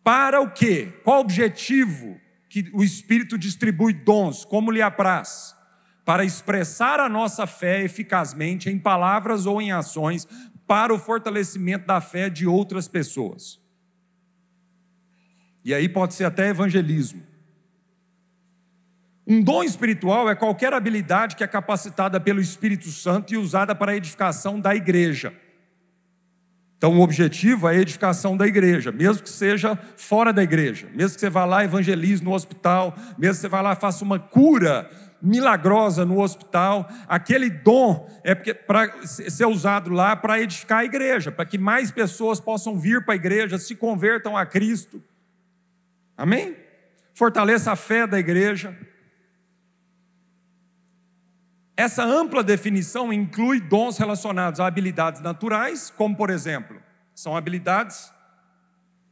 S1: Para o quê? Qual o objetivo que o Espírito distribui dons, como lhe apraz? Para expressar a nossa fé eficazmente em palavras ou em ações, para o fortalecimento da fé de outras pessoas. E aí pode ser até evangelismo. Um dom espiritual é qualquer habilidade que é capacitada pelo Espírito Santo e usada para a edificação da igreja. Então, o objetivo é a edificação da igreja, mesmo que seja fora da igreja, mesmo que você vá lá evangelize no hospital, mesmo que você vá lá faça uma cura milagrosa no hospital, aquele dom é para ser usado lá para edificar a igreja, para que mais pessoas possam vir para a igreja, se convertam a Cristo. Amém? Fortaleça a fé da igreja. Essa ampla definição inclui dons relacionados a habilidades naturais, como por exemplo, são habilidades,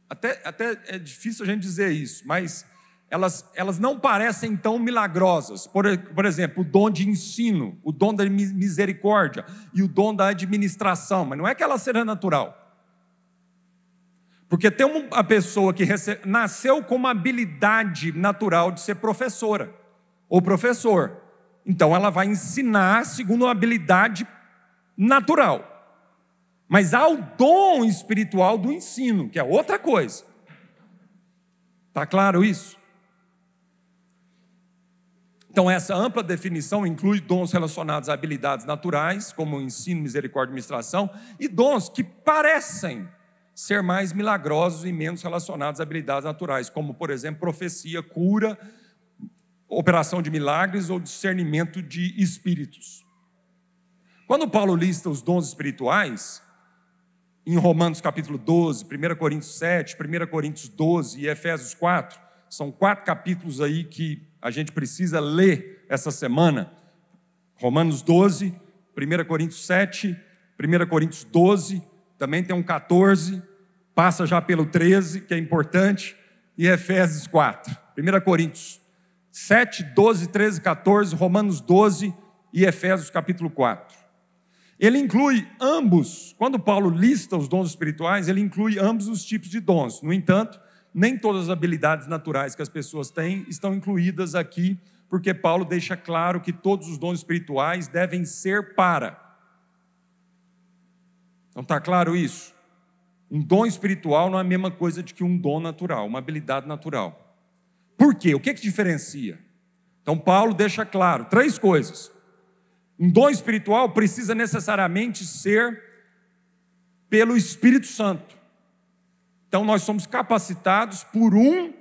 S1: até, até é difícil a gente dizer isso, mas elas, elas não parecem tão milagrosas. Por, por exemplo, o dom de ensino, o dom da misericórdia e o dom da administração, mas não é que ela seja natural. Porque tem uma pessoa que nasceu com uma habilidade natural de ser professora ou professor. Então ela vai ensinar segundo uma habilidade natural. Mas há o dom espiritual do ensino, que é outra coisa. Está claro isso? Então, essa ampla definição inclui dons relacionados a habilidades naturais, como ensino, misericórdia e administração, e dons que parecem ser mais milagrosos e menos relacionados a habilidades naturais, como, por exemplo, profecia, cura, operação de milagres ou discernimento de espíritos. Quando Paulo lista os dons espirituais, em Romanos capítulo 12, 1 Coríntios 7, 1 Coríntios 12 e Efésios 4, são quatro capítulos aí que a gente precisa ler essa semana. Romanos 12, 1 Coríntios 7, 1 Coríntios 12, também tem um 14, passa já pelo 13, que é importante, e Efésios 4. 1 Coríntios 7, 12, 13, 14, Romanos 12 e Efésios capítulo 4. Ele inclui ambos, quando Paulo lista os dons espirituais, ele inclui ambos os tipos de dons. No entanto, nem todas as habilidades naturais que as pessoas têm estão incluídas aqui, porque Paulo deixa claro que todos os dons espirituais devem ser para. Então está claro isso? Um dom espiritual não é a mesma coisa de que um dom natural, uma habilidade natural. Por quê? O que, que diferencia? Então, Paulo deixa claro três coisas. Um dom espiritual precisa necessariamente ser pelo Espírito Santo. Então, nós somos capacitados por um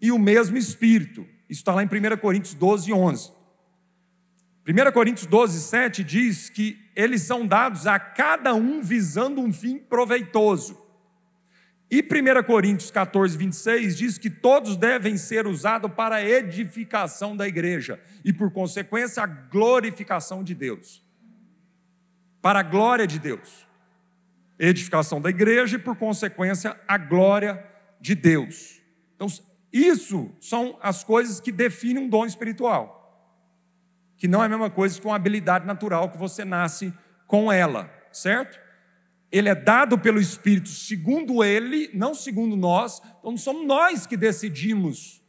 S1: e o mesmo Espírito. Isso está lá em 1 Coríntios 12, 11. 1 Coríntios 12, 7 diz que eles são dados a cada um visando um fim proveitoso. E 1 Coríntios 14, 26 diz que todos devem ser usados para a edificação da igreja e, por consequência, a glorificação de Deus. Para a glória de Deus. Edificação da igreja e, por consequência, a glória de Deus. Então, isso são as coisas que definem um dom espiritual. Que não é a mesma coisa que uma habilidade natural que você nasce com ela, certo? Ele é dado pelo Espírito segundo ele, não segundo nós, então não somos nós que decidimos.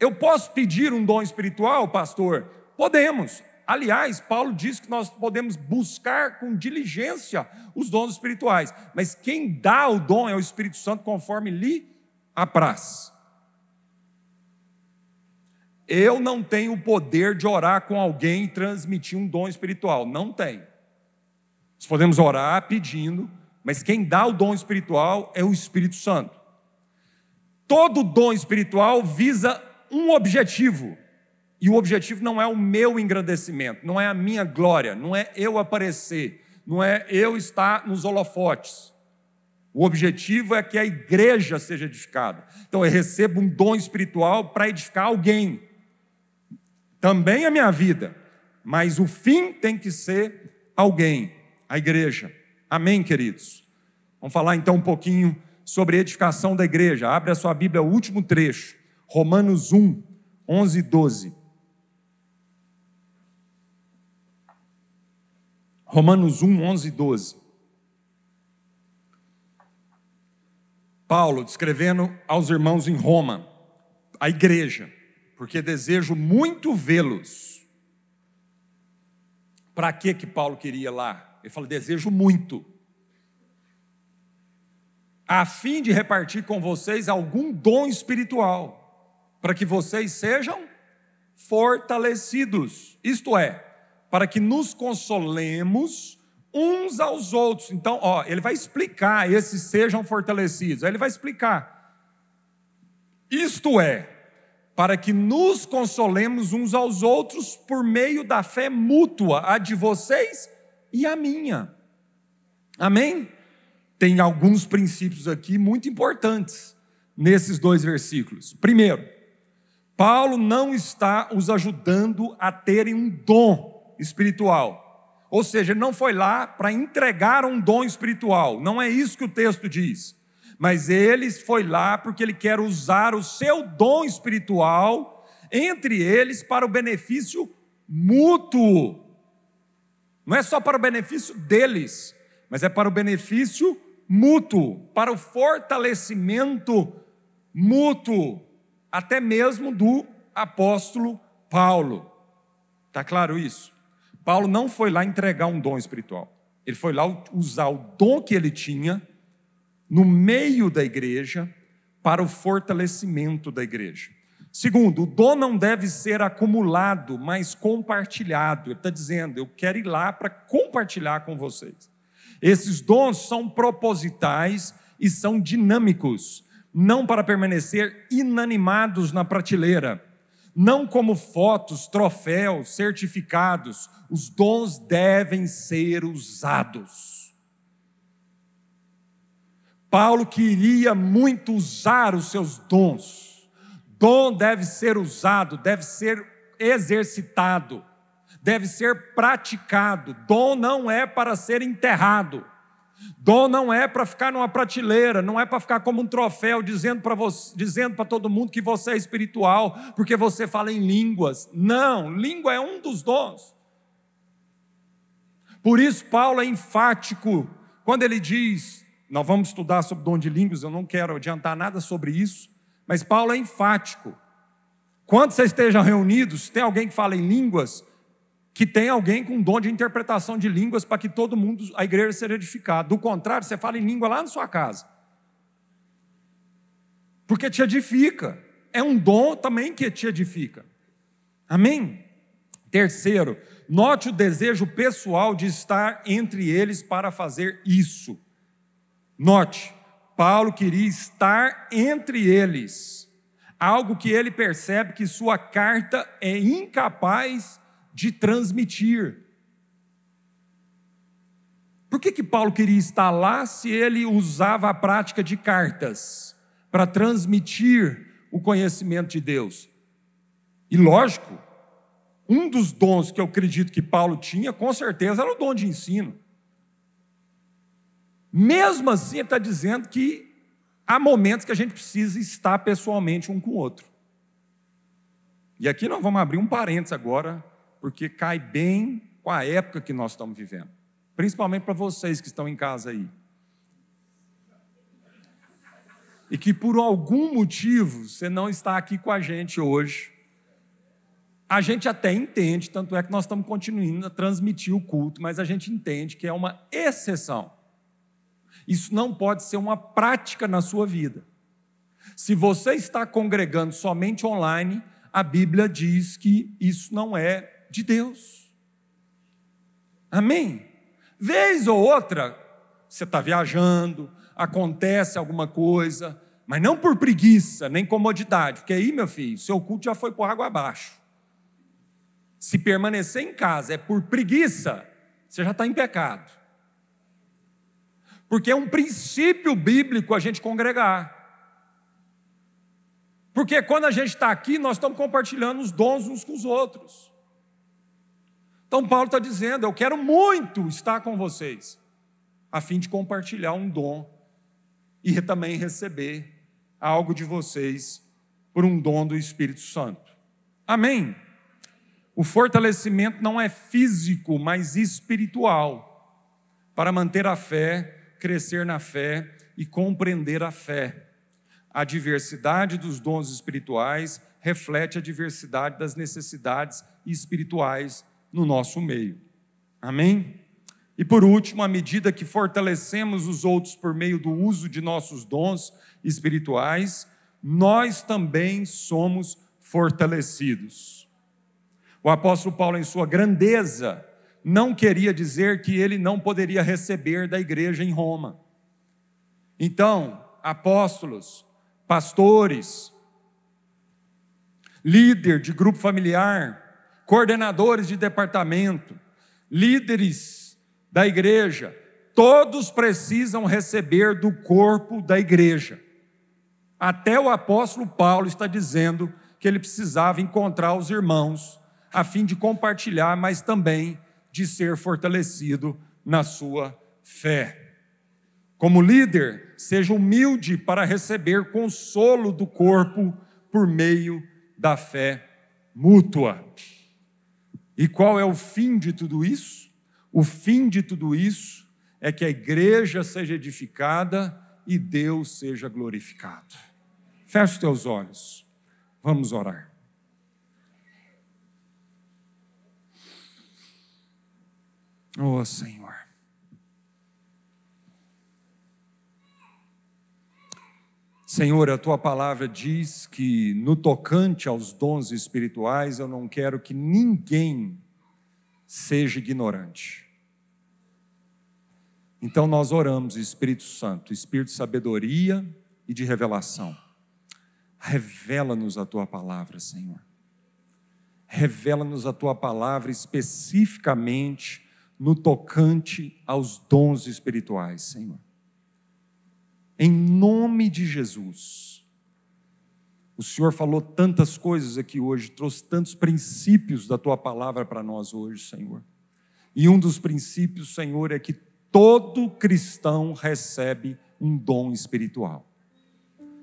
S1: Eu posso pedir um dom espiritual, pastor? Podemos. Aliás, Paulo diz que nós podemos buscar com diligência os dons espirituais, mas quem dá o dom é o Espírito Santo conforme lhe apraz. Eu não tenho o poder de orar com alguém e transmitir um dom espiritual, não tem. Nós podemos orar pedindo, mas quem dá o dom espiritual é o Espírito Santo. Todo dom espiritual visa um objetivo, e o objetivo não é o meu engrandecimento, não é a minha glória, não é eu aparecer, não é eu estar nos holofotes. O objetivo é que a igreja seja edificada. Então eu recebo um dom espiritual para edificar alguém, também a minha vida, mas o fim tem que ser alguém, a igreja. Amém, queridos? Vamos falar então um pouquinho sobre edificação da igreja. Abre a sua Bíblia, o último trecho, Romanos 1, 11 e 12. Romanos 1, 11 e 12. Paulo descrevendo aos irmãos em Roma, a igreja, porque desejo muito vê-los. Para que que Paulo queria lá? Ele fala: desejo muito, a fim de repartir com vocês algum dom espiritual, para que vocês sejam fortalecidos. Isto é, para que nos consolemos uns aos outros. Então, ó, ele vai explicar esses sejam fortalecidos. Aí ele vai explicar. Isto é, para que nos consolemos uns aos outros por meio da fé mútua, a de vocês e a minha. Amém? Tem alguns princípios aqui muito importantes nesses dois versículos. Primeiro, Paulo não está os ajudando a terem um dom espiritual. Ou seja, ele não foi lá para entregar um dom espiritual, não é isso que o texto diz. Mas ele foi lá porque ele quer usar o seu dom espiritual entre eles para o benefício mútuo. Não é só para o benefício deles, mas é para o benefício mútuo, para o fortalecimento mútuo, até mesmo do apóstolo Paulo. Está claro isso? Paulo não foi lá entregar um dom espiritual. Ele foi lá usar o dom que ele tinha no meio da igreja para o fortalecimento da igreja. Segundo, o dom não deve ser acumulado, mas compartilhado. Ele está dizendo, eu quero ir lá para compartilhar com vocês. Esses dons são propositais e são dinâmicos, não para permanecer inanimados na prateleira não como fotos, troféus, certificados. Os dons devem ser usados. Paulo queria muito usar os seus dons. Dom deve ser usado, deve ser exercitado, deve ser praticado. Dom não é para ser enterrado. Dom não é para ficar numa prateleira, não é para ficar como um troféu dizendo para dizendo para todo mundo que você é espiritual, porque você fala em línguas. Não, língua é um dos dons. Por isso Paulo é enfático quando ele diz, nós vamos estudar sobre dom de línguas, eu não quero adiantar nada sobre isso, mas Paulo é enfático. Quando vocês estejam reunidos, tem alguém que fala em línguas, que tem alguém com dom de interpretação de línguas para que todo mundo, a igreja seja edificada. Do contrário, você fala em língua lá na sua casa. Porque te edifica. É um dom também que te edifica. Amém? Terceiro, note o desejo pessoal de estar entre eles para fazer isso. Note, Paulo queria estar entre eles, algo que ele percebe que sua carta é incapaz de transmitir. Por que, que Paulo queria estar lá se ele usava a prática de cartas para transmitir o conhecimento de Deus? E lógico, um dos dons que eu acredito que Paulo tinha, com certeza, era o dom de ensino. Mesmo assim, ele está dizendo que há momentos que a gente precisa estar pessoalmente um com o outro. E aqui nós vamos abrir um parênteses agora porque cai bem com a época que nós estamos vivendo. Principalmente para vocês que estão em casa aí. E que por algum motivo você não está aqui com a gente hoje. a gente até entende, tanto é que nós estamos continuando a transmitir o culto, mas a gente entende que é uma exceção. Isso não pode ser uma prática na sua vida. Se você está congregando somente online, a Bíblia diz que isso não é de Deus. Amém? Vez ou outra, você está viajando, acontece alguma coisa, mas não por preguiça, nem comodidade, porque aí, meu filho, seu culto já foi por água abaixo. Se permanecer em casa é por preguiça, você já está em pecado. Porque é um princípio bíblico a gente congregar. Porque quando a gente está aqui, nós estamos compartilhando os dons uns com os outros. Então, Paulo está dizendo: Eu quero muito estar com vocês, a fim de compartilhar um dom e também receber algo de vocês por um dom do Espírito Santo. Amém? O fortalecimento não é físico, mas espiritual, para manter a fé, crescer na fé e compreender a fé. A diversidade dos dons espirituais reflete a diversidade das necessidades espirituais no nosso meio. Amém? E por último, à medida que fortalecemos os outros por meio do uso de nossos dons espirituais, nós também somos fortalecidos. O apóstolo Paulo, em sua grandeza, não queria dizer que ele não poderia receber da igreja em Roma. Então, apóstolos, pastores, líder de grupo familiar, coordenadores de departamento, líderes da igreja, todos precisam receber do corpo da igreja. Até o apóstolo Paulo está dizendo que ele precisava encontrar os irmãos a fim de compartilhar, mas também de ser fortalecido na sua fé. Como líder, seja humilde para receber consolo do corpo por meio da fé mútua. E qual é o fim de tudo isso? O fim de tudo isso é que a igreja seja edificada e Deus seja glorificado. Feche os teus olhos, vamos orar. Oh Senhor. Senhor, a tua palavra diz que no tocante aos dons espirituais, eu não quero que ninguém seja ignorante. Então nós oramos, Espírito Santo, Espírito de sabedoria e de revelação. Revela-nos a tua palavra, Senhor. Revela-nos a tua palavra especificamente no tocante aos dons espirituais, Senhor. Em nome de Jesus. O Senhor falou tantas coisas aqui hoje, trouxe tantos princípios da tua palavra para nós hoje, Senhor. E um dos princípios, Senhor, é que todo cristão recebe um dom espiritual.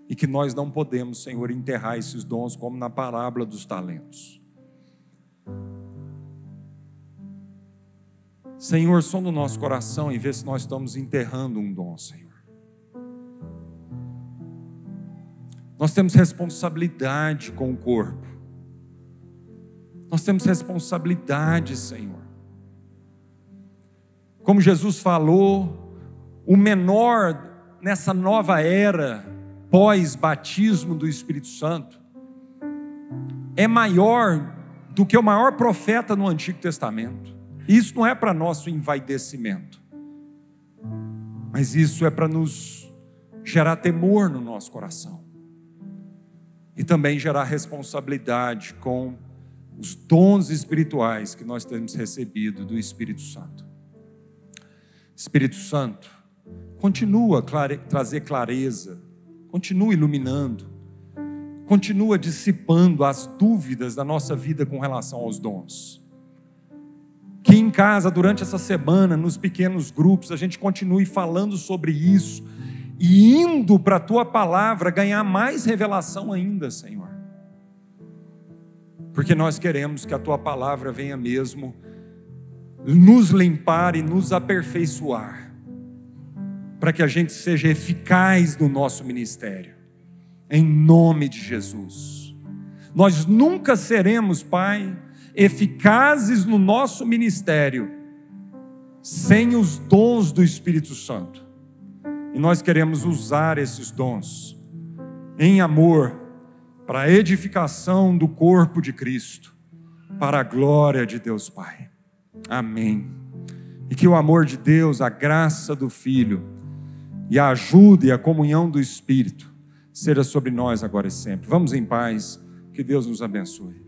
S1: E que nós não podemos, Senhor, enterrar esses dons como na parábola dos talentos. Senhor, som do nosso coração e vê se nós estamos enterrando um dom, Senhor. Nós temos responsabilidade com o corpo. Nós temos responsabilidade, Senhor. Como Jesus falou, o menor nessa nova era, pós-batismo do Espírito Santo, é maior do que o maior profeta no Antigo Testamento. Isso não é para nosso envaidecimento, mas isso é para nos gerar temor no nosso coração e também gerar responsabilidade com os dons espirituais que nós temos recebido do Espírito Santo. Espírito Santo, continua clare... trazer clareza, continua iluminando, continua dissipando as dúvidas da nossa vida com relação aos dons. Que em casa, durante essa semana, nos pequenos grupos, a gente continue falando sobre isso e indo para a tua palavra ganhar mais revelação ainda, Senhor. Porque nós queremos que a tua palavra venha mesmo nos limpar e nos aperfeiçoar, para que a gente seja eficaz no nosso ministério, em nome de Jesus. Nós nunca seremos, Pai, eficazes no nosso ministério sem os dons do Espírito Santo. E nós queremos usar esses dons em amor para a edificação do corpo de Cristo, para a glória de Deus Pai. Amém. E que o amor de Deus, a graça do Filho e a ajuda e a comunhão do Espírito seja sobre nós agora e sempre. Vamos em paz. Que Deus nos abençoe.